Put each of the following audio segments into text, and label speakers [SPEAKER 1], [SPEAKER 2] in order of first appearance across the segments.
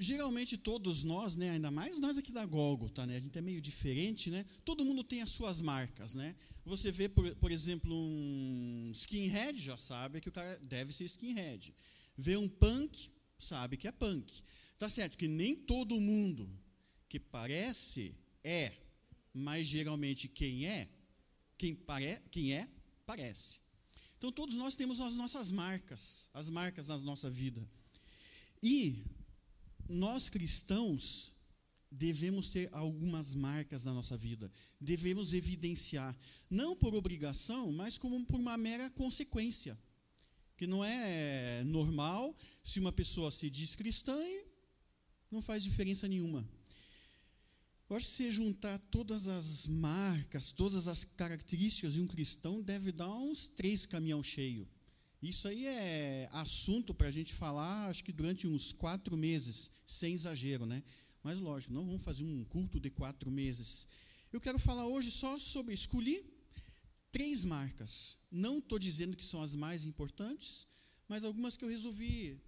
[SPEAKER 1] geralmente todos nós, né, ainda mais nós aqui da Gólgota, né, a gente é meio diferente, né, todo mundo tem as suas marcas, né, você vê, por, por exemplo, um skinhead, já sabe que o cara deve ser skinhead, vê um punk, sabe que é punk, tá certo que nem todo mundo que parece é, mas geralmente quem é, quem, pare, quem é, parece. Então todos nós temos as nossas marcas, as marcas na nossa vida. E nós cristãos devemos ter algumas marcas na nossa vida, devemos evidenciar, não por obrigação, mas como por uma mera consequência. Que não é normal se uma pessoa se diz cristã e não faz diferença nenhuma. Eu acho que se juntar todas as marcas, todas as características de um cristão, deve dar uns três caminhão cheio. Isso aí é assunto para a gente falar, acho que durante uns quatro meses, sem exagero, né? Mas lógico, não vamos fazer um culto de quatro meses. Eu quero falar hoje só sobre escolhi três marcas. Não estou dizendo que são as mais importantes, mas algumas que eu resolvi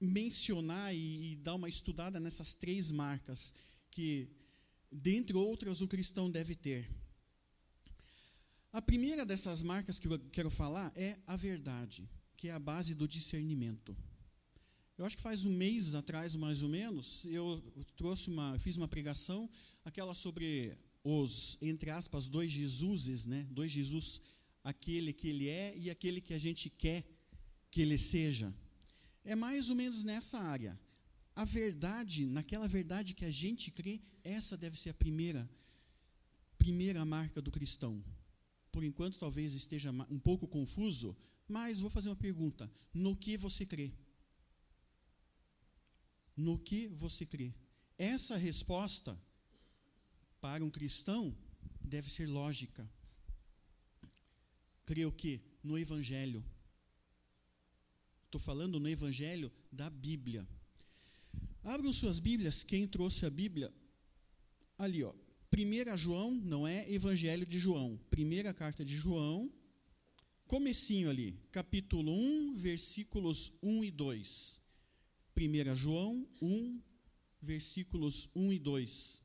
[SPEAKER 1] mencionar e, e dar uma estudada nessas três marcas que, dentre outras, o cristão deve ter. A primeira dessas marcas que eu quero falar é a verdade, que é a base do discernimento. Eu acho que faz um mês atrás, mais ou menos, eu trouxe uma, fiz uma pregação, aquela sobre os, entre aspas, dois Jesuses, né? Dois Jesus, aquele que ele é e aquele que a gente quer que ele seja. É mais ou menos nessa área. A verdade, naquela verdade que a gente crê, essa deve ser a primeira, primeira marca do cristão por enquanto talvez esteja um pouco confuso, mas vou fazer uma pergunta: no que você crê? No que você crê? Essa resposta para um cristão deve ser lógica. Crê o quê? No Evangelho. Estou falando no Evangelho da Bíblia. Abram suas Bíblias, quem trouxe a Bíblia? Ali, ó, 1 João não é Evangelho de João. Primeira carta de João, comecinho ali, capítulo 1, versículos 1 e 2. 1 João 1, versículos 1 e 2.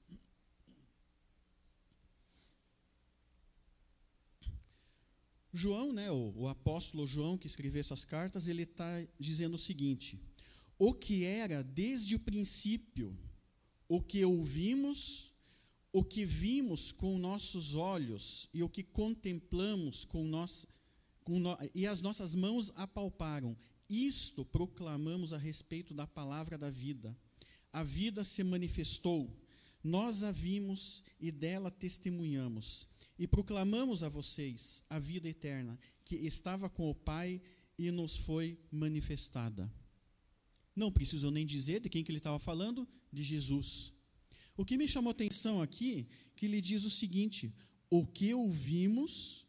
[SPEAKER 1] João, né, o, o apóstolo João que escreveu essas cartas, ele está dizendo o seguinte: o que era desde o princípio, o que ouvimos, o que vimos com nossos olhos e o que contemplamos com nós, com no, e as nossas mãos apalparam, isto proclamamos a respeito da palavra da vida. A vida se manifestou, nós a vimos e dela testemunhamos, e proclamamos a vocês a vida eterna, que estava com o Pai e nos foi manifestada. Não preciso nem dizer de quem que ele estava falando, de Jesus. O que me chamou atenção aqui, que ele diz o seguinte: o que ouvimos,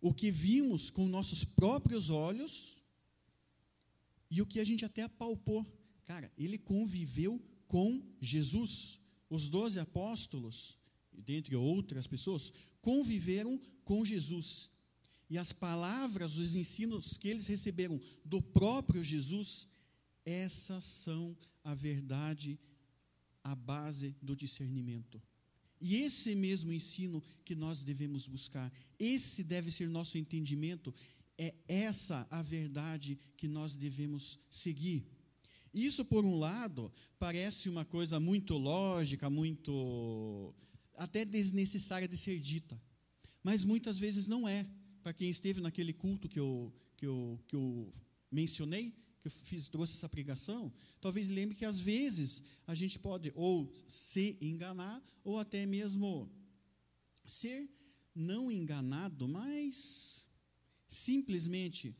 [SPEAKER 1] o que vimos com nossos próprios olhos, e o que a gente até apalpou. Cara, ele conviveu com Jesus. Os doze apóstolos, dentre outras pessoas, conviveram com Jesus. E as palavras, os ensinos que eles receberam do próprio Jesus, essas são a verdade a base do discernimento. E esse mesmo ensino que nós devemos buscar, esse deve ser nosso entendimento, é essa a verdade que nós devemos seguir. Isso, por um lado, parece uma coisa muito lógica, muito. até desnecessária de ser dita. Mas muitas vezes não é. Para quem esteve naquele culto que eu, que eu, que eu mencionei, que eu fiz, trouxe essa pregação, talvez lembre que às vezes a gente pode ou se enganar, ou até mesmo ser não enganado, mas simplesmente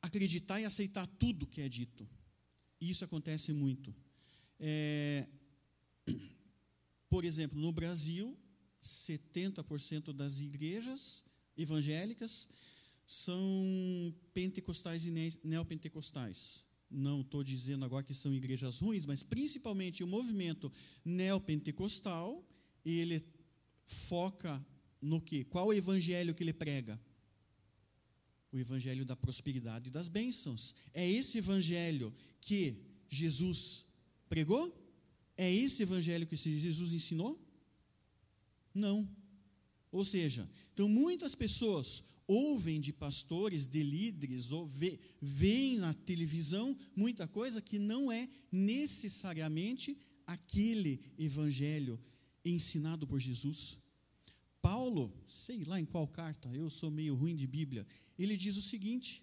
[SPEAKER 1] acreditar e aceitar tudo que é dito. Isso acontece muito. É, por exemplo, no Brasil, 70% das igrejas evangélicas são pentecostais e neopentecostais. Não estou dizendo agora que são igrejas ruins, mas principalmente o movimento neopentecostal, ele foca no que? Qual o evangelho que ele prega? o evangelho da prosperidade e das bênçãos. É esse evangelho que Jesus pregou? É esse evangelho que Jesus ensinou? Não. Ou seja, então muitas pessoas ouvem de pastores, de líderes, ou veem na televisão muita coisa que não é necessariamente aquele evangelho ensinado por Jesus. Paulo, sei lá em qual carta, eu sou meio ruim de Bíblia, ele diz o seguinte,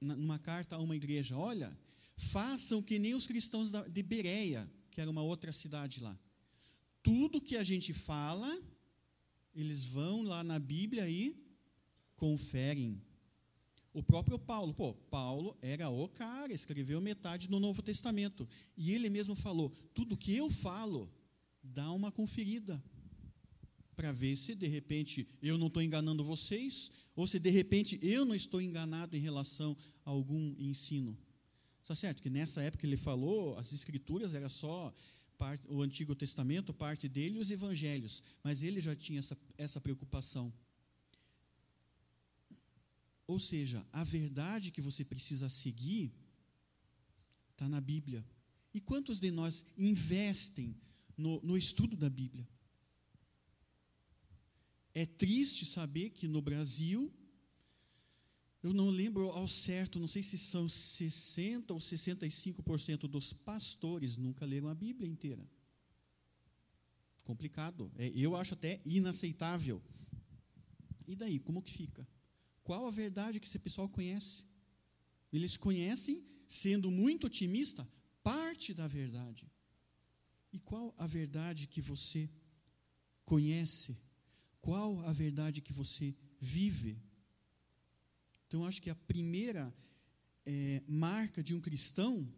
[SPEAKER 1] numa carta a uma igreja: olha, façam que nem os cristãos de Bereia, que era uma outra cidade lá. Tudo que a gente fala, eles vão lá na Bíblia e conferem. O próprio Paulo, pô, Paulo era o cara, escreveu metade do Novo Testamento. E ele mesmo falou: tudo que eu falo, dá uma conferida. Para ver se de repente eu não estou enganando vocês, ou se de repente eu não estou enganado em relação a algum ensino. Está certo que nessa época ele falou, as escrituras era só o Antigo Testamento, parte dele, e os evangelhos, mas ele já tinha essa, essa preocupação. Ou seja, a verdade que você precisa seguir está na Bíblia. E quantos de nós investem no, no estudo da Bíblia? É triste saber que no Brasil eu não lembro ao certo, não sei se são 60% ou 65% dos pastores nunca leram a Bíblia inteira. Complicado. É, eu acho até inaceitável. E daí, como que fica? Qual a verdade que esse pessoal conhece? Eles conhecem, sendo muito otimista, parte da verdade. E qual a verdade que você conhece? Qual a verdade que você vive? Então, acho que a primeira é, marca de um cristão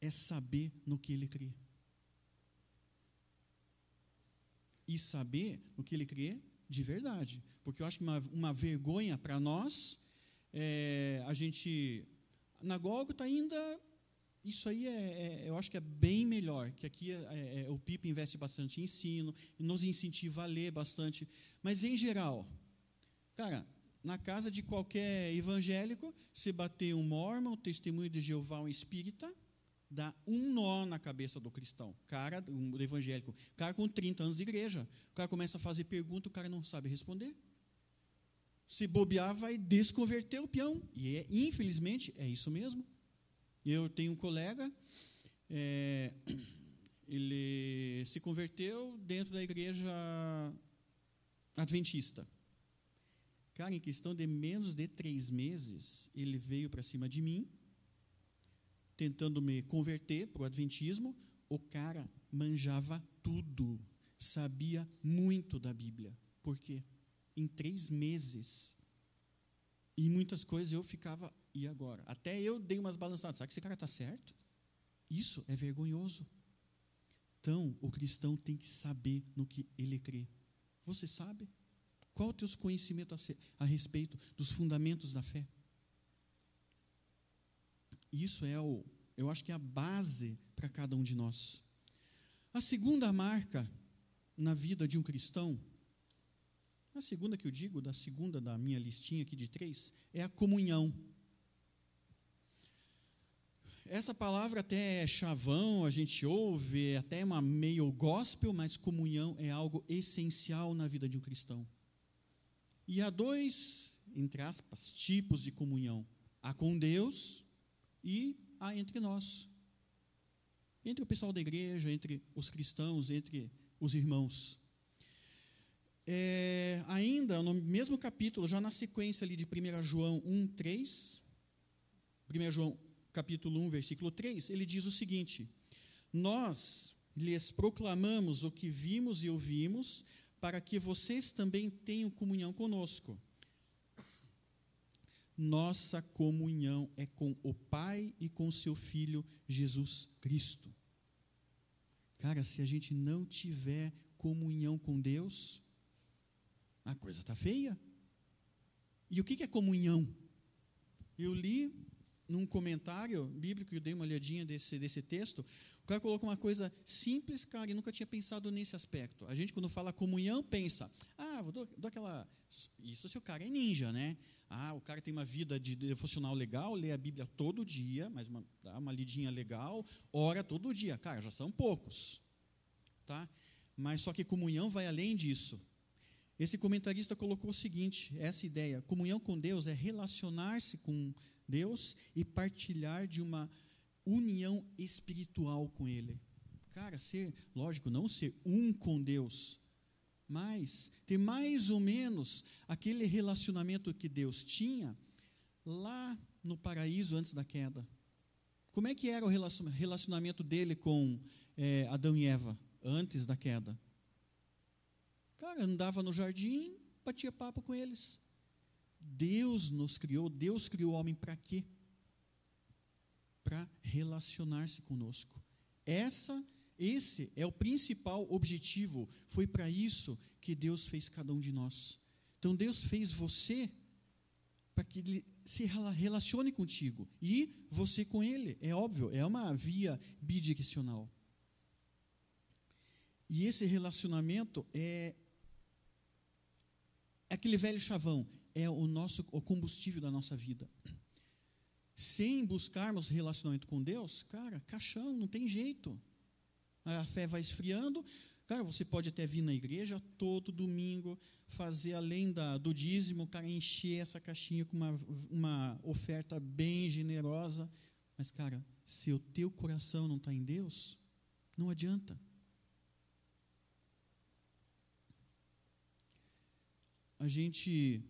[SPEAKER 1] é saber no que ele crê. E saber no que ele crê de verdade. Porque eu acho que uma, uma vergonha para nós, é, a gente. Na Gólgota ainda. Isso aí é, é, eu acho que é bem melhor, que aqui é, é, é o PIP investe bastante em ensino, nos incentiva a ler bastante, mas em geral, cara, na casa de qualquer evangélico, se bater um mormon, um testemunho de Jeová, um espírita, dá um nó na cabeça do cristão, cara, do evangélico, cara com 30 anos de igreja. O cara começa a fazer pergunta, o cara não sabe responder. Se bobear, vai desconverter o peão. E é, infelizmente é isso mesmo. Eu tenho um colega, é, ele se converteu dentro da igreja adventista. Cara, em questão de menos de três meses, ele veio para cima de mim, tentando me converter para o Adventismo. O cara manjava tudo, sabia muito da Bíblia. Por quê? Em três meses. E muitas coisas eu ficava, e agora? Até eu dei umas balançadas. Será que esse cara está certo? Isso é vergonhoso. Então, o cristão tem que saber no que ele crê. Você sabe? Qual o teu conhecimento a, a respeito dos fundamentos da fé? Isso é o, eu acho que é a base para cada um de nós. A segunda marca na vida de um cristão, a segunda que eu digo, da segunda da minha listinha aqui de três, é a comunhão. Essa palavra até é chavão, a gente ouve, é até uma meio gospel, mas comunhão é algo essencial na vida de um cristão. E há dois, entre aspas, tipos de comunhão: há com Deus e há entre nós. Entre o pessoal da igreja, entre os cristãos, entre os irmãos. É, ainda no mesmo capítulo, já na sequência ali de 1 João 1, 3, 1 João capítulo 1, versículo 3, ele diz o seguinte: Nós lhes proclamamos o que vimos e ouvimos, para que vocês também tenham comunhão conosco. Nossa comunhão é com o Pai e com seu Filho Jesus Cristo. Cara, se a gente não tiver comunhão com Deus, a coisa está feia. E o que é comunhão? Eu li num comentário bíblico, eu dei uma olhadinha desse, desse texto, o cara colocou uma coisa simples, cara, e nunca tinha pensado nesse aspecto. A gente, quando fala comunhão, pensa, ah, vou dar aquela. Isso se o cara é ninja, né? Ah, o cara tem uma vida de devocional legal, lê a Bíblia todo dia, mas uma, dá uma lidinha legal, ora todo dia. Cara, já são poucos. Tá? Mas só que comunhão vai além disso. Esse comentarista colocou o seguinte: essa ideia, comunhão com Deus é relacionar-se com Deus e partilhar de uma união espiritual com Ele. Cara, ser, lógico, não ser um com Deus, mas ter mais ou menos aquele relacionamento que Deus tinha lá no paraíso antes da queda. Como é que era o relacionamento dele com é, Adão e Eva antes da queda? Cara, andava no jardim, batia papo com eles. Deus nos criou, Deus criou o homem para quê? Para relacionar-se conosco. Essa, esse é o principal objetivo. Foi para isso que Deus fez cada um de nós. Então Deus fez você para que ele se relacione contigo e você com ele. É óbvio, é uma via bidirecional. E esse relacionamento é, aquele velho chavão, é o nosso o combustível da nossa vida. Sem buscarmos relacionamento com Deus, cara, caixão, não tem jeito. A fé vai esfriando. Cara, você pode até vir na igreja todo domingo, fazer além da, do dízimo, cara, encher essa caixinha com uma, uma oferta bem generosa. Mas, cara, se o teu coração não está em Deus, não adianta. A gente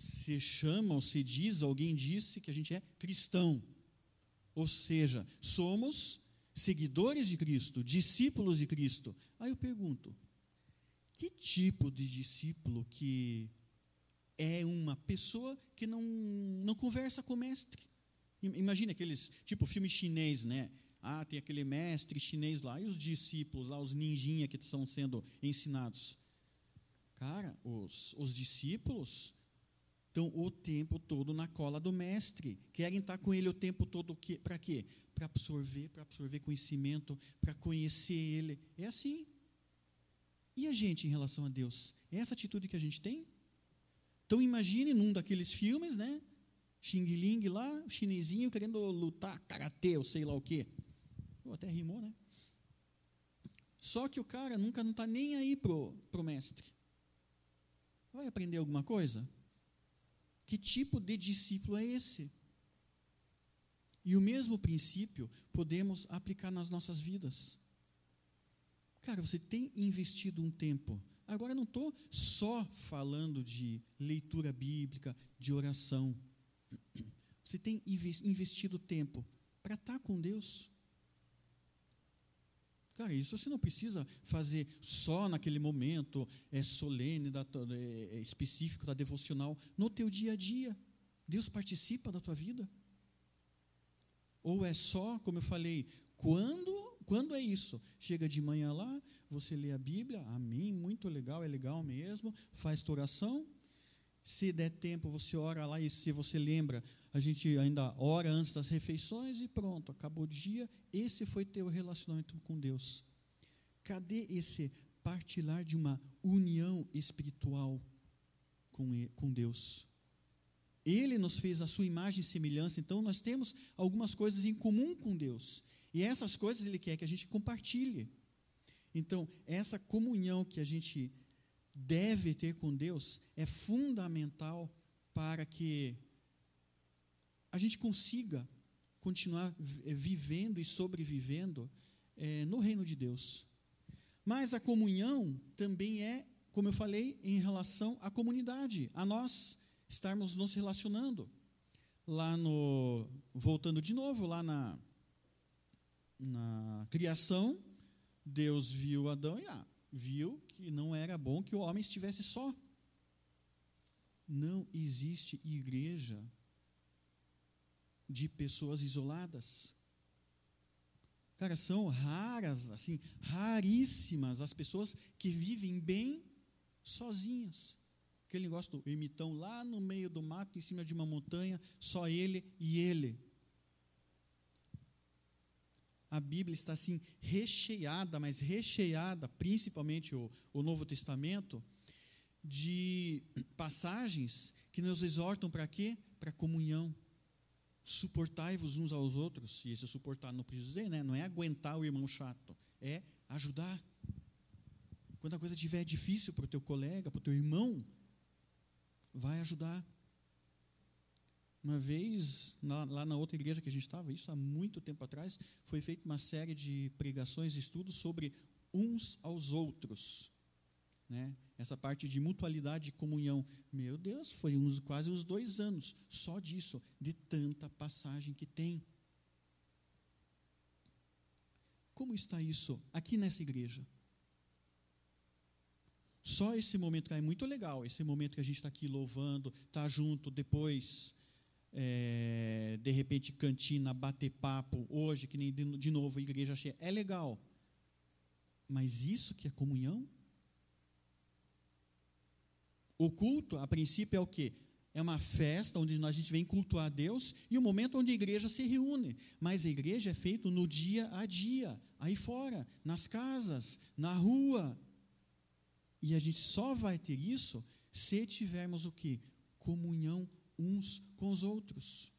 [SPEAKER 1] se chama ou se diz, alguém disse que a gente é cristão. Ou seja, somos seguidores de Cristo, discípulos de Cristo. Aí eu pergunto: que tipo de discípulo que é uma pessoa que não, não conversa com o mestre? Imagina aqueles, tipo filme chinês, né? Ah, tem aquele mestre chinês lá, e os discípulos lá, os ninjinha que estão sendo ensinados. Cara, os, os discípulos estão o tempo todo na cola do mestre, querem estar com ele o tempo todo para quê? Para absorver, para absorver conhecimento, para conhecer ele. É assim. E a gente em relação a Deus? É essa atitude que a gente tem? Então imagine num daqueles filmes, né? Xing Ling lá, o chinesinho querendo lutar karatê ou sei lá o quê. Pô, até rimou, né? Só que o cara nunca não está nem aí pro, pro mestre. Vai aprender alguma coisa? Que tipo de discípulo é esse? E o mesmo princípio podemos aplicar nas nossas vidas. Cara, você tem investido um tempo. Agora, eu não estou só falando de leitura bíblica, de oração. Você tem investido tempo para estar com Deus. Cara, isso você não precisa fazer só naquele momento é, solene, da, é, é, específico da devocional. No teu dia a dia, Deus participa da tua vida. Ou é só, como eu falei, quando, quando é isso? Chega de manhã lá, você lê a Bíblia, amém, muito legal, é legal mesmo, faz tua oração, se der tempo, você ora lá e se você lembra, a gente ainda ora antes das refeições e pronto, acabou o dia. Esse foi teu relacionamento com Deus. Cadê esse partilhar de uma união espiritual com, com Deus? Ele nos fez a sua imagem e semelhança, então nós temos algumas coisas em comum com Deus. E essas coisas Ele quer que a gente compartilhe. Então, essa comunhão que a gente deve ter com Deus é fundamental para que a gente consiga continuar eh, vivendo e sobrevivendo é, no reino de Deus. Mas a comunhão também é, como eu falei, em relação à comunidade, a nós estarmos nos relacionando. Lá no, voltando de novo, lá na, na criação, Deus viu Adão e ah, viu que não era bom que o homem estivesse só. Não existe igreja de pessoas isoladas. Cara, são raras, assim, raríssimas as pessoas que vivem bem sozinhas. Aquele negócio do ermitão lá no meio do mato, em cima de uma montanha, só ele e ele. A Bíblia está assim recheada, mas recheada, principalmente o, o Novo Testamento, de passagens que nos exortam para quê? Para comunhão. Suportai-vos uns aos outros, e esse suportar não precisa dizer, né? não é aguentar o irmão chato, é ajudar. Quando a coisa estiver difícil para o teu colega, para o teu irmão, vai ajudar. Uma vez, lá na outra igreja que a gente estava, isso há muito tempo atrás, foi feita uma série de pregações e estudos sobre uns aos outros. Né? Essa parte de mutualidade e comunhão. Meu Deus, foi uns, quase uns dois anos só disso, de tanta passagem que tem. Como está isso aqui nessa igreja? Só esse momento é muito legal, esse momento que a gente está aqui louvando, está junto, depois, é, de repente, cantina, bater papo, hoje, que nem de novo, a igreja cheia, é legal. Mas isso que é comunhão? O culto, a princípio, é o quê? É uma festa onde a gente vem cultuar a Deus e o um momento onde a igreja se reúne. Mas a igreja é feita no dia a dia, aí fora, nas casas, na rua. E a gente só vai ter isso se tivermos o que? Comunhão uns com os outros.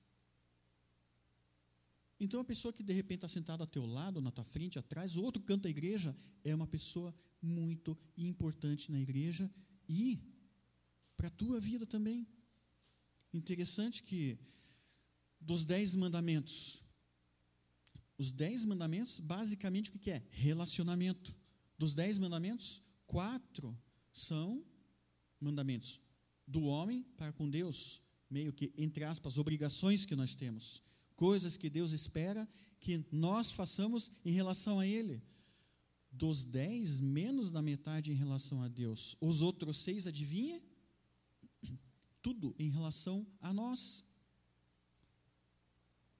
[SPEAKER 1] Então, a pessoa que de repente está sentada ao teu lado, na tua frente, atrás, o outro canto da igreja, é uma pessoa muito importante na igreja e para a tua vida também. Interessante que dos dez mandamentos, os dez mandamentos, basicamente o que é? Relacionamento. Dos dez mandamentos, quatro são mandamentos do homem para com Deus, meio que, entre aspas, obrigações que nós temos, coisas que Deus espera que nós façamos em relação a Ele. Dos dez, menos da metade em relação a Deus. Os outros seis, adivinha? Tudo em relação a nós.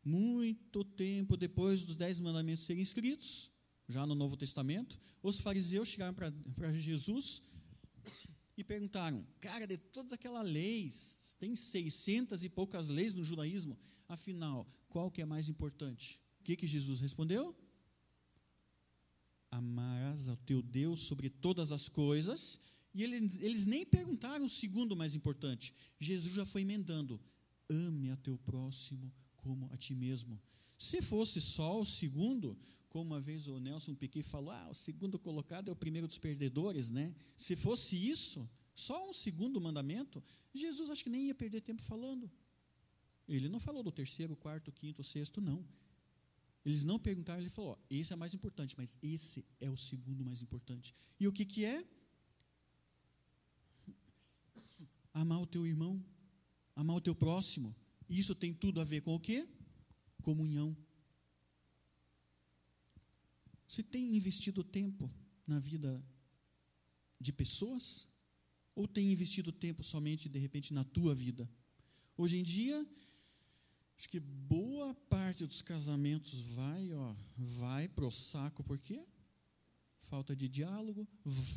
[SPEAKER 1] Muito tempo depois dos dez mandamentos serem escritos, já no Novo Testamento, os fariseus chegaram para Jesus e perguntaram: Cara, de todas aquelas leis, tem seiscentas e poucas leis no judaísmo, afinal, qual que é mais importante? O que, que Jesus respondeu? Amarás ao teu Deus sobre todas as coisas e eles, eles nem perguntaram o segundo mais importante. Jesus já foi emendando: ame a teu próximo como a ti mesmo. Se fosse só o segundo, como uma vez o Nelson Piquet falou, ah, o segundo colocado é o primeiro dos perdedores, né? Se fosse isso, só um segundo mandamento, Jesus acho que nem ia perder tempo falando. Ele não falou do terceiro, quarto, quinto, sexto, não. Eles não perguntaram, ele falou: ó, esse é mais importante, mas esse é o segundo mais importante. E o que, que é? Amar o teu irmão, amar o teu próximo. Isso tem tudo a ver com o quê? Comunhão. Você tem investido tempo na vida de pessoas? Ou tem investido tempo somente, de repente, na tua vida? Hoje em dia, acho que boa parte dos casamentos vai, ó, vai pro saco, por quê? Falta de diálogo,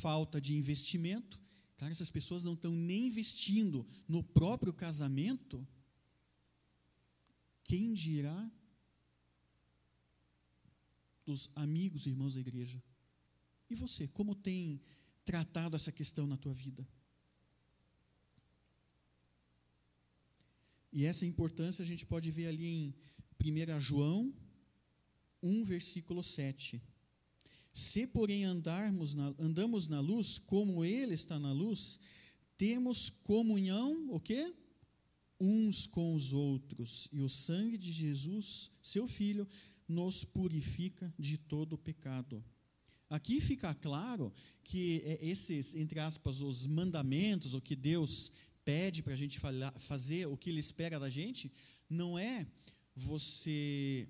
[SPEAKER 1] falta de investimento, Cara, essas pessoas não estão nem investindo no próprio casamento. Quem dirá dos amigos e irmãos da igreja? E você, como tem tratado essa questão na tua vida? E essa importância a gente pode ver ali em 1 João 1, versículo 7. Se, porém, andarmos na, andamos na luz, como Ele está na luz, temos comunhão, o quê? Uns com os outros. E o sangue de Jesus, seu Filho, nos purifica de todo pecado. Aqui fica claro que é, esses, entre aspas, os mandamentos, o que Deus pede para a gente fazer, o que Ele espera da gente, não é você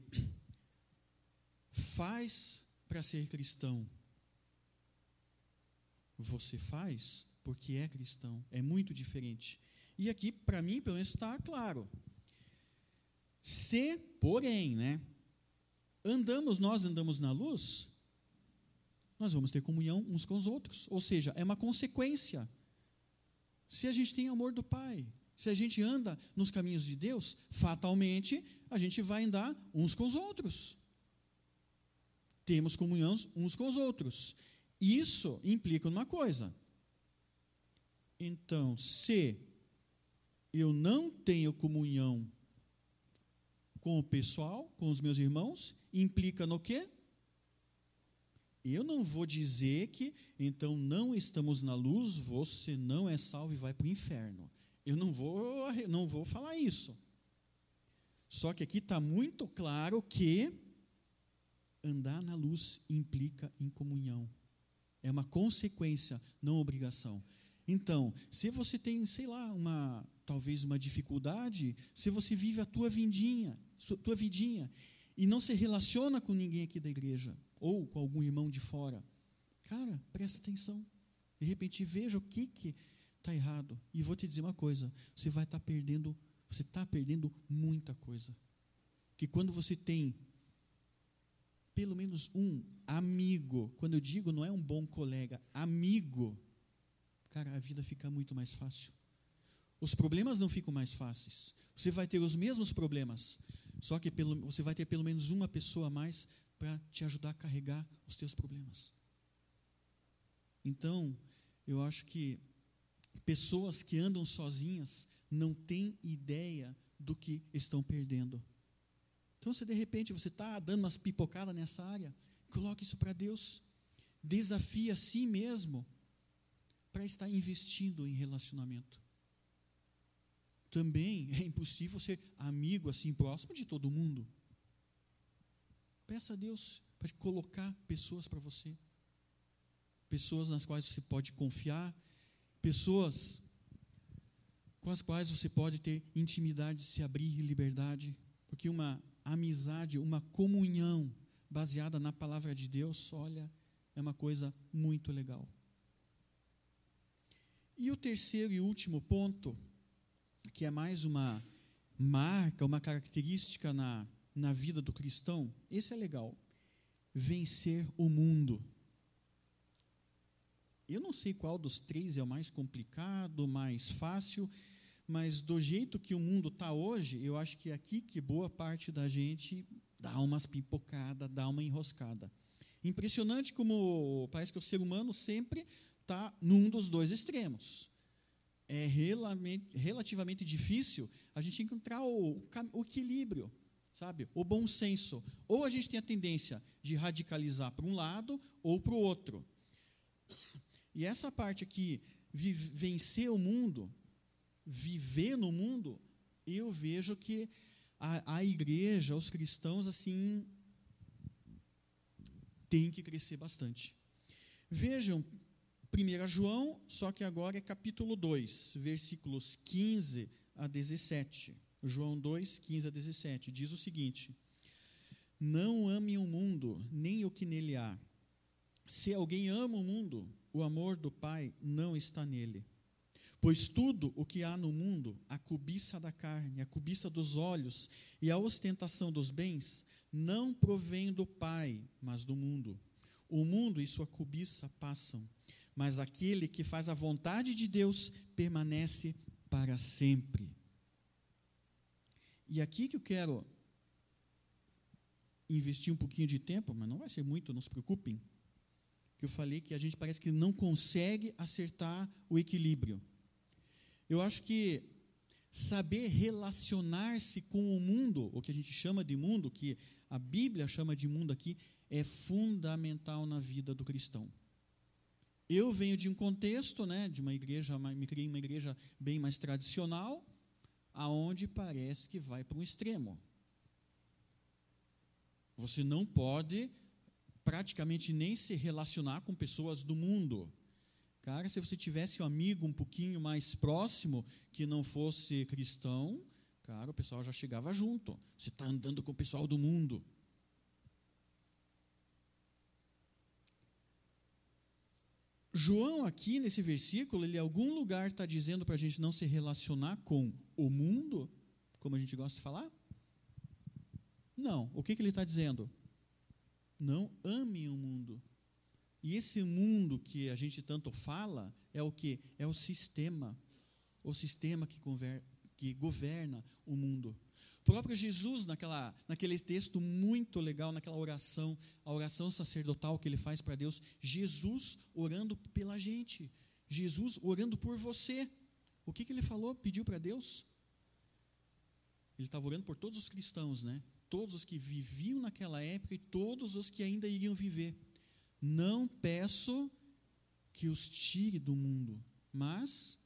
[SPEAKER 1] faz para ser cristão. Você faz porque é cristão. É muito diferente. E aqui, para mim, pelo menos está claro. Se, porém, né, andamos, nós andamos na luz, nós vamos ter comunhão uns com os outros. Ou seja, é uma consequência. Se a gente tem amor do Pai, se a gente anda nos caminhos de Deus, fatalmente a gente vai andar uns com os outros. Temos comunhão uns com os outros. Isso implica uma coisa. Então, se eu não tenho comunhão com o pessoal, com os meus irmãos, implica no quê? Eu não vou dizer que, então, não estamos na luz, você não é salvo e vai para o inferno. Eu não vou, não vou falar isso. Só que aqui está muito claro que andar na luz implica em comunhão. É uma consequência, não obrigação. Então, se você tem, sei lá, uma talvez uma dificuldade, se você vive a tua vidinha, tua vidinha e não se relaciona com ninguém aqui da igreja ou com algum irmão de fora, cara, presta atenção. De repente veja o que que está errado e vou te dizer uma coisa: você vai estar tá perdendo, você está perdendo muita coisa. Que quando você tem pelo menos um amigo, quando eu digo não é um bom colega, amigo, cara, a vida fica muito mais fácil. Os problemas não ficam mais fáceis. Você vai ter os mesmos problemas, só que pelo, você vai ter pelo menos uma pessoa a mais para te ajudar a carregar os teus problemas. Então, eu acho que pessoas que andam sozinhas não têm ideia do que estão perdendo. Então, se de repente você está dando umas pipocadas nessa área, coloque isso para Deus. Desafie a si mesmo para estar investindo em relacionamento também é impossível ser amigo assim próximo de todo mundo. Peça a Deus para colocar pessoas para você, pessoas nas quais você pode confiar, pessoas com as quais você pode ter intimidade, se abrir liberdade, porque uma amizade, uma comunhão baseada na palavra de Deus, olha, é uma coisa muito legal. E o terceiro e último ponto que é mais uma marca, uma característica na, na vida do cristão, esse é legal. Vencer o mundo. Eu não sei qual dos três é o mais complicado, mais fácil, mas do jeito que o mundo está hoje, eu acho que é aqui que boa parte da gente dá umas pipocadas, dá uma enroscada. Impressionante como parece que o ser humano sempre está num dos dois extremos é relativamente difícil a gente encontrar o, o equilíbrio, sabe? O bom senso. Ou a gente tem a tendência de radicalizar para um lado ou para o outro. E essa parte aqui, vencer o mundo, viver no mundo, eu vejo que a, a igreja, os cristãos, assim, tem que crescer bastante. Vejam, 1 João, só que agora é capítulo 2, versículos 15 a 17. João 2, 15 a 17. Diz o seguinte: Não amem o mundo, nem o que nele há. Se alguém ama o mundo, o amor do Pai não está nele. Pois tudo o que há no mundo, a cobiça da carne, a cobiça dos olhos e a ostentação dos bens, não provém do Pai, mas do mundo. O mundo e sua cobiça passam mas aquele que faz a vontade de Deus permanece para sempre. E aqui que eu quero investir um pouquinho de tempo, mas não vai ser muito, não se preocupem. Que eu falei que a gente parece que não consegue acertar o equilíbrio. Eu acho que saber relacionar-se com o mundo, o que a gente chama de mundo, que a Bíblia chama de mundo aqui, é fundamental na vida do cristão. Eu venho de um contexto, né, de uma igreja, me criei em uma igreja bem mais tradicional, aonde parece que vai para um extremo. Você não pode praticamente nem se relacionar com pessoas do mundo. Cara, se você tivesse um amigo um pouquinho mais próximo que não fosse cristão, cara, o pessoal já chegava junto. Você está andando com o pessoal do mundo. João, aqui nesse versículo, ele em algum lugar está dizendo para a gente não se relacionar com o mundo, como a gente gosta de falar? Não. O que, que ele está dizendo? Não amem o mundo. E esse mundo que a gente tanto fala é o que? É o sistema. o sistema que, conver, que governa o mundo. O próprio Jesus, naquela, naquele texto muito legal, naquela oração, a oração sacerdotal que ele faz para Deus, Jesus orando pela gente, Jesus orando por você. O que, que ele falou, pediu para Deus? Ele estava orando por todos os cristãos, né? Todos os que viviam naquela época e todos os que ainda iriam viver. Não peço que os tire do mundo, mas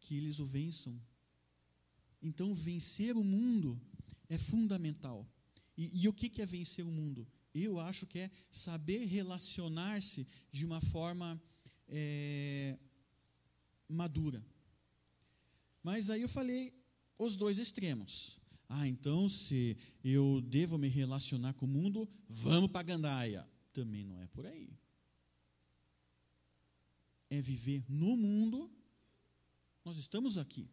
[SPEAKER 1] que eles o vençam. Então, vencer o mundo é fundamental. E, e o que, é vencer o mundo? Eu acho que é saber relacionar-se de uma forma é, madura. Mas aí eu falei os dois extremos. Ah, então se eu devo me relacionar com o mundo, vamos para a gandaia. Também não é por aí. É viver no mundo nós estamos aqui.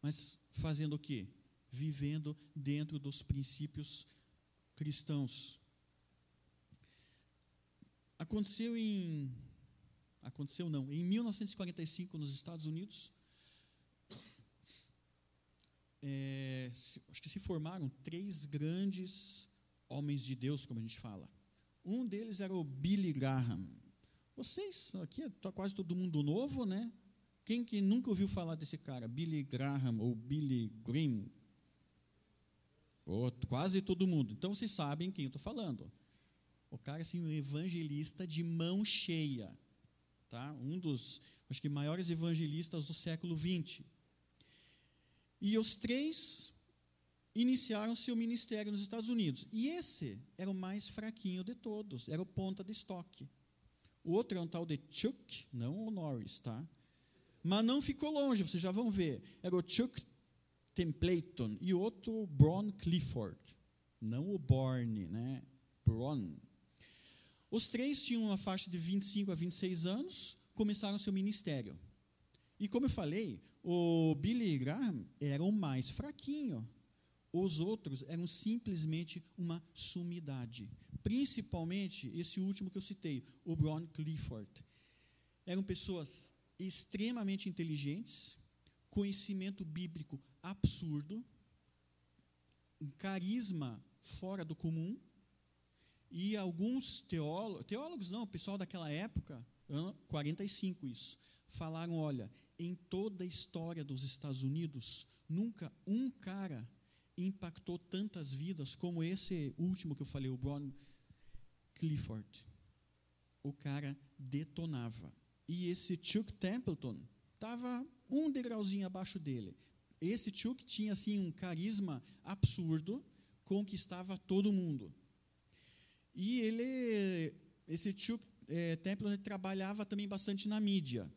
[SPEAKER 1] Mas fazendo o quê? Vivendo dentro dos princípios cristãos. Aconteceu em aconteceu não, em 1945 nos Estados Unidos, é, acho que se formaram três grandes homens de Deus, como a gente fala. Um deles era o Billy Graham. Vocês, aqui está quase todo mundo novo, né? Quem que nunca ouviu falar desse cara? Billy Graham ou Billy Graham? Oh, quase todo mundo. Então vocês sabem quem eu estou falando. O cara assim, um evangelista de mão cheia, tá? Um dos, acho que maiores evangelistas do século 20. E os três iniciaram seu ministério nos Estados Unidos. E esse era o mais fraquinho de todos, era o ponta de estoque. O outro é um tal de Chuck, não o Norris, tá? Mas não ficou longe, vocês já vão ver. Era o Chuck Templeton e outro Bron Clifford. Não o Borne, né? Bron. Os três tinham uma faixa de 25 a 26 anos, começaram seu ministério. E como eu falei, o Billy Graham era o mais fraquinho. Os outros eram simplesmente uma sumidade. Principalmente esse último que eu citei, o Bron Clifford. Eram pessoas extremamente inteligentes, conhecimento bíblico absurdo, um carisma fora do comum, e alguns teólogos, teólogos não, o pessoal daquela época, 45 isso, falaram, olha, em toda a história dos Estados Unidos, nunca um cara impactou tantas vidas como esse último que eu falei, o Bron Clifford. O cara detonava. E esse Chuck Templeton estava um degrauzinho abaixo dele. Esse Chuck tinha assim um carisma absurdo, conquistava todo mundo. E ele, esse Chuck é, Templeton trabalhava também bastante na mídia.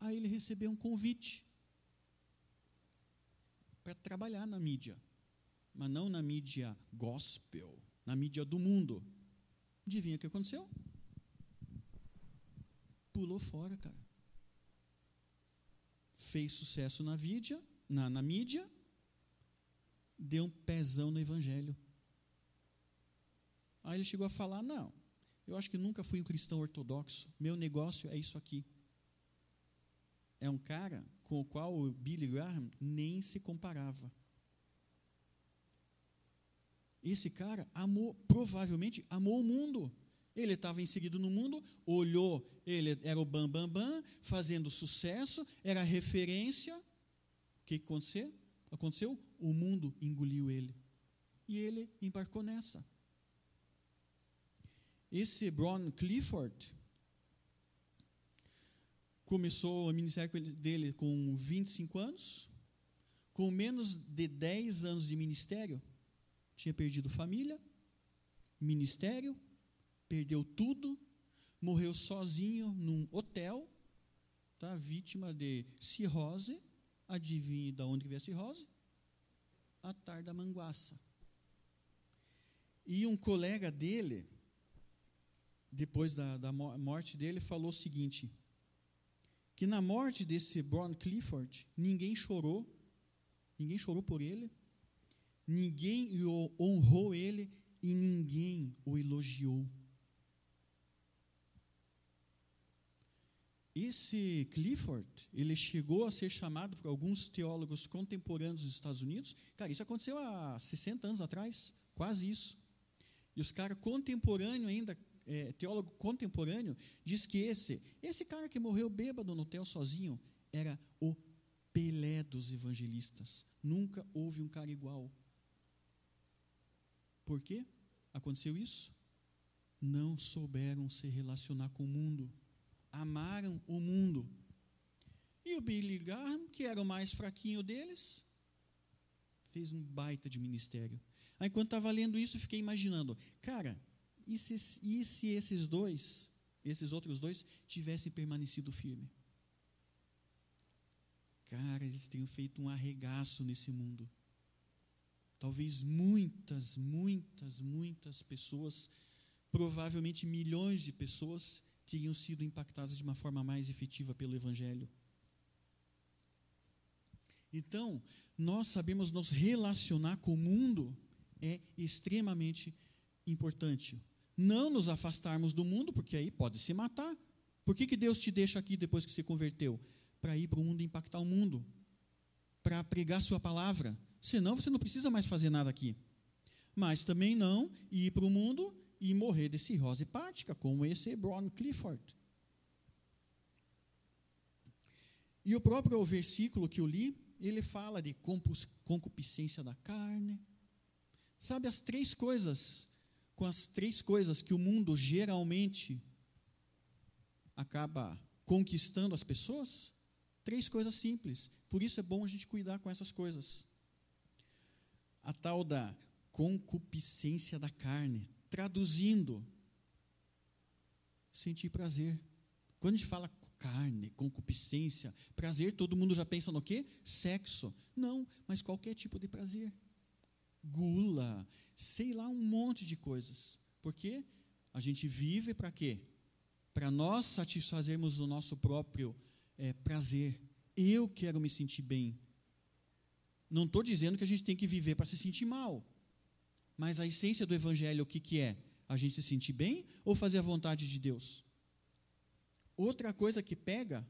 [SPEAKER 1] Aí ele recebeu um convite para trabalhar na mídia, mas não na mídia gospel, na mídia do mundo. Adivinha o que aconteceu? pulou fora, cara. Fez sucesso na mídia, na, na mídia, deu um pezão no evangelho. Aí ele chegou a falar: Não, eu acho que nunca fui um cristão ortodoxo, meu negócio é isso aqui. É um cara com o qual o Billy Graham nem se comparava. Esse cara amou, provavelmente amou o mundo. Ele estava inserido no mundo, olhou, ele era o bam bam bam, fazendo sucesso, era referência. O que aconteceu? Aconteceu? O mundo engoliu ele. E ele embarcou nessa. Esse Bron Clifford começou o ministério dele com 25 anos, com menos de 10 anos de ministério, tinha perdido família, ministério, perdeu tudo, morreu sozinho num hotel, tá? vítima de cirrose. Adivinhe de onde veio a cirrose? A tarda-manguaça. E um colega dele, depois da, da morte dele, falou o seguinte: que na morte desse Bron Clifford, ninguém chorou, ninguém chorou por ele, ninguém honrou ele e ninguém o elogiou. esse Clifford, ele chegou a ser chamado por alguns teólogos contemporâneos dos Estados Unidos. Cara, isso aconteceu há 60 anos atrás, quase isso. E os caras contemporâneos ainda, é, teólogo contemporâneo, diz que esse, esse cara que morreu bêbado no hotel sozinho, era o Pelé dos evangelistas. Nunca houve um cara igual. Por quê? Aconteceu isso? Não souberam se relacionar com o mundo amaram o mundo. E o Billy Graham, que era o mais fraquinho deles, fez um baita de ministério. Aí, quando estava lendo isso, fiquei imaginando, cara, e se, e se esses dois, esses outros dois, tivessem permanecido firme? Cara, eles teriam feito um arregaço nesse mundo. Talvez muitas, muitas, muitas pessoas, provavelmente milhões de pessoas, teriam sido impactadas de uma forma mais efetiva pelo Evangelho. Então, nós sabemos nos relacionar com o mundo é extremamente importante. Não nos afastarmos do mundo, porque aí pode se matar. Por que, que Deus te deixa aqui depois que se converteu? Para ir para o mundo e impactar o mundo. Para pregar Sua palavra. Senão você não precisa mais fazer nada aqui. Mas também não ir para o mundo e morrer de cirrose hepática, como esse Brown Clifford. E o próprio versículo que eu li, ele fala de concupiscência da carne. Sabe as três coisas, com as três coisas que o mundo geralmente acaba conquistando as pessoas? Três coisas simples. Por isso é bom a gente cuidar com essas coisas. A tal da concupiscência da carne Traduzindo, sentir prazer. Quando a gente fala carne, concupiscência, prazer, todo mundo já pensa no quê? Sexo. Não, mas qualquer tipo de prazer. Gula, sei lá, um monte de coisas. Porque a gente vive para quê? Para nós satisfazermos o nosso próprio é, prazer. Eu quero me sentir bem. Não estou dizendo que a gente tem que viver para se sentir mal. Mas a essência do Evangelho, o que, que é? A gente se sentir bem ou fazer a vontade de Deus? Outra coisa que pega,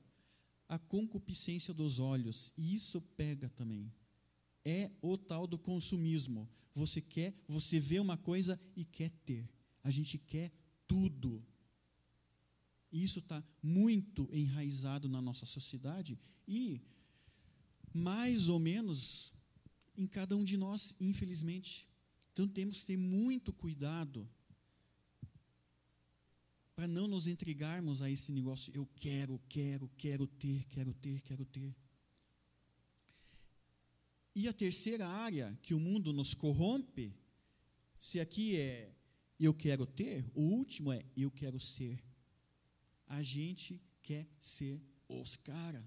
[SPEAKER 1] a concupiscência dos olhos. E isso pega também. É o tal do consumismo. Você quer, você vê uma coisa e quer ter. A gente quer tudo. E isso está muito enraizado na nossa sociedade e mais ou menos em cada um de nós, infelizmente. Então temos que ter muito cuidado para não nos entregarmos a esse negócio. Eu quero, quero, quero ter, quero ter, quero ter. E a terceira área que o mundo nos corrompe, se aqui é eu quero ter, o último é eu quero ser. A gente quer ser os caras.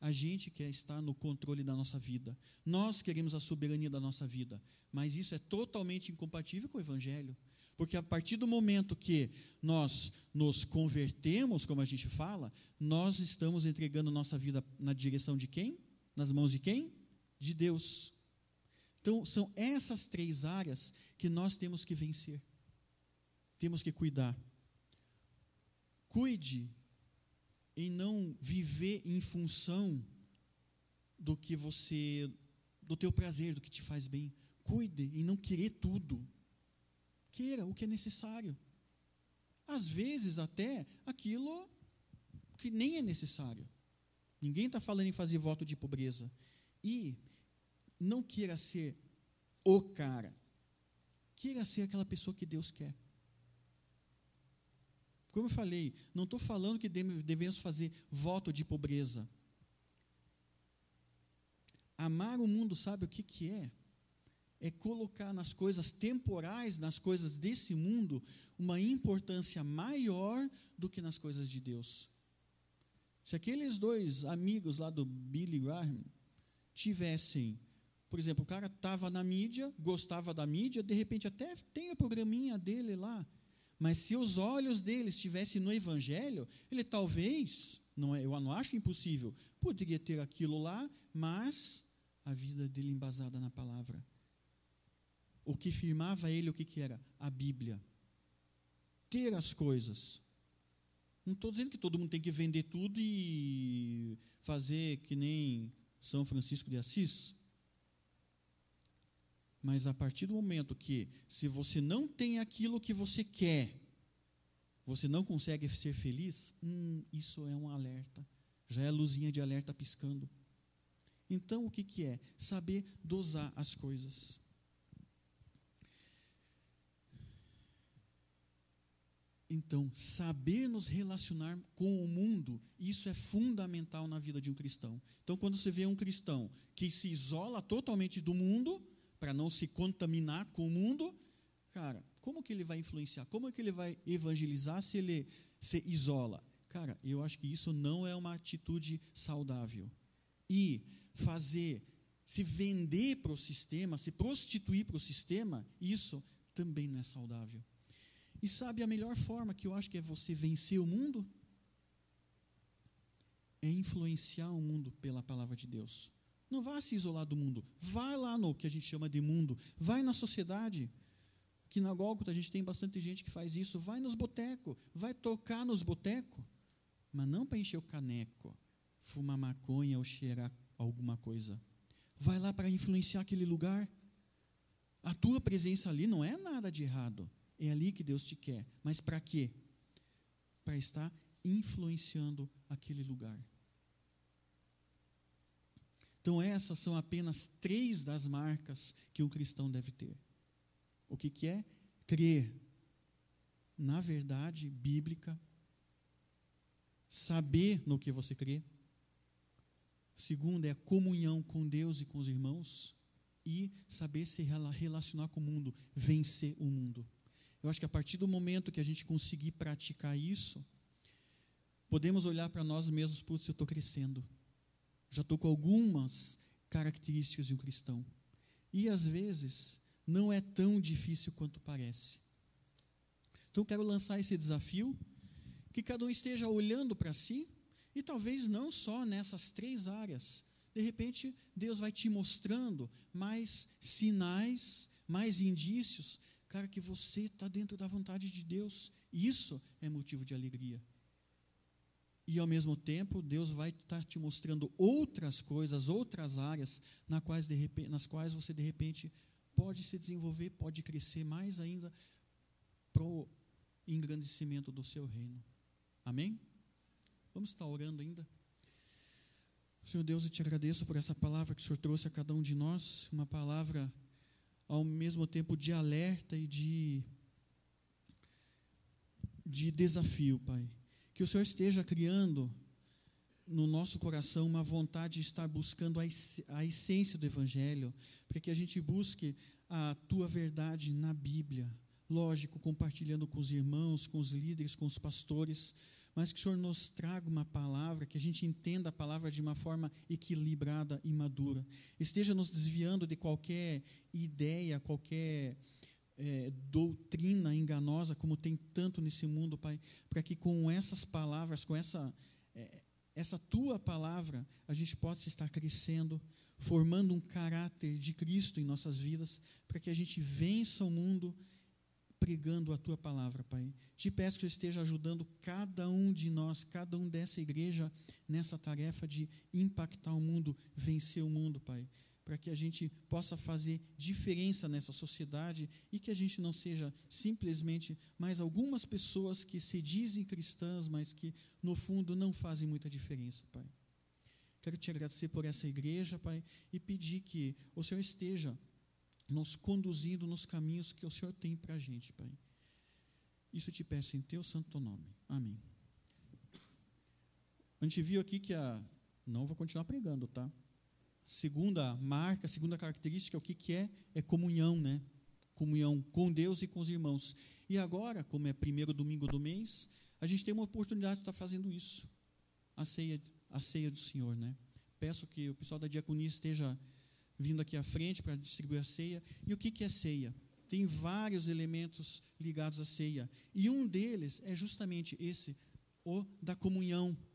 [SPEAKER 1] A gente quer estar no controle da nossa vida. Nós queremos a soberania da nossa vida. Mas isso é totalmente incompatível com o Evangelho. Porque a partir do momento que nós nos convertemos, como a gente fala, nós estamos entregando nossa vida na direção de quem? Nas mãos de quem? De Deus. Então, são essas três áreas que nós temos que vencer. Temos que cuidar. Cuide em não viver em função do que você, do teu prazer, do que te faz bem. Cuide em não querer tudo. Queira o que é necessário. Às vezes, até aquilo que nem é necessário. Ninguém está falando em fazer voto de pobreza. E não queira ser o cara. Queira ser aquela pessoa que Deus quer. Como eu falei, não estou falando que devemos fazer voto de pobreza. Amar o mundo, sabe o que, que é? É colocar nas coisas temporais, nas coisas desse mundo, uma importância maior do que nas coisas de Deus. Se aqueles dois amigos lá do Billy Graham tivessem, por exemplo, o cara estava na mídia, gostava da mídia, de repente até tem o programinha dele lá, mas se os olhos dele estivessem no Evangelho, ele talvez, não é, eu não acho impossível, poderia ter aquilo lá, mas a vida dele embasada na palavra. O que firmava ele, o que, que era? A Bíblia. Ter as coisas. Não estou dizendo que todo mundo tem que vender tudo e fazer que nem São Francisco de Assis. Mas a partir do momento que, se você não tem aquilo que você quer, você não consegue ser feliz, hum, isso é um alerta. Já é a luzinha de alerta piscando. Então, o que, que é? Saber dosar as coisas. Então, saber nos relacionar com o mundo, isso é fundamental na vida de um cristão. Então, quando você vê um cristão que se isola totalmente do mundo, para não se contaminar com o mundo, cara, como que ele vai influenciar? Como é que ele vai evangelizar se ele se isola? Cara, eu acho que isso não é uma atitude saudável. E fazer, se vender para o sistema, se prostituir para o sistema, isso também não é saudável. E sabe a melhor forma que eu acho que é você vencer o mundo? É influenciar o mundo pela palavra de Deus. Não vá se isolar do mundo. Vai lá no que a gente chama de mundo. Vai na sociedade. Que na Gólgota a gente tem bastante gente que faz isso. Vai nos botecos. Vai tocar nos botecos. Mas não para encher o caneco, fumar maconha ou cheirar alguma coisa. Vai lá para influenciar aquele lugar. A tua presença ali não é nada de errado. É ali que Deus te quer. Mas para quê? Para estar influenciando aquele lugar. Então, essas são apenas três das marcas que um cristão deve ter. O que, que é? Crer na verdade bíblica, saber no que você crê. Segundo, é a comunhão com Deus e com os irmãos. E saber se relacionar com o mundo, vencer o mundo. Eu acho que a partir do momento que a gente conseguir praticar isso, podemos olhar para nós mesmos, putz, eu estou crescendo. Já estou com algumas características de um cristão. E às vezes não é tão difícil quanto parece. Então quero lançar esse desafio, que cada um esteja olhando para si, e talvez não só nessas três áreas. De repente, Deus vai te mostrando mais sinais, mais indícios cara, que você está dentro da vontade de Deus. Isso é motivo de alegria. E ao mesmo tempo, Deus vai estar tá te mostrando outras coisas, outras áreas na quais, de repente, nas quais você de repente pode se desenvolver, pode crescer mais ainda para o engrandecimento do seu reino. Amém? Vamos estar orando ainda? Senhor Deus, eu te agradeço por essa palavra que o Senhor trouxe a cada um de nós, uma palavra ao mesmo tempo de alerta e de, de desafio, Pai. Que o Senhor esteja criando no nosso coração uma vontade de estar buscando a essência do Evangelho, para que a gente busque a tua verdade na Bíblia. Lógico, compartilhando com os irmãos, com os líderes, com os pastores, mas que o Senhor nos traga uma palavra, que a gente entenda a palavra de uma forma equilibrada e madura. Esteja nos desviando de qualquer ideia, qualquer é, doutrina enganosa, como tem tanto nesse mundo, Pai, para que com essas palavras, com essa, é, essa tua palavra, a gente possa estar crescendo, formando um caráter de Cristo em nossas vidas, para que a gente vença o mundo pregando a tua palavra, Pai. Te peço que esteja ajudando cada um de nós, cada um dessa igreja, nessa tarefa de impactar o mundo, vencer o mundo, Pai. Para que a gente possa fazer diferença nessa sociedade e que a gente não seja simplesmente mais algumas pessoas que se dizem cristãs, mas que no fundo não fazem muita diferença, Pai. Quero te agradecer por essa igreja, Pai, e pedir que o Senhor esteja nos conduzindo nos caminhos que o Senhor tem para a gente, Pai. Isso te peço em teu santo nome. Amém. A gente viu aqui que a. Não vou continuar pregando, tá? Segunda marca, segunda característica, o que, que é? É comunhão, né? Comunhão com Deus e com os irmãos. E agora, como é primeiro domingo do mês, a gente tem uma oportunidade de estar fazendo isso. A ceia, a ceia do Senhor, né? Peço que o pessoal da diaconia esteja vindo aqui à frente para distribuir a ceia. E o que, que é ceia? Tem vários elementos ligados à ceia. E um deles é justamente esse, o da comunhão,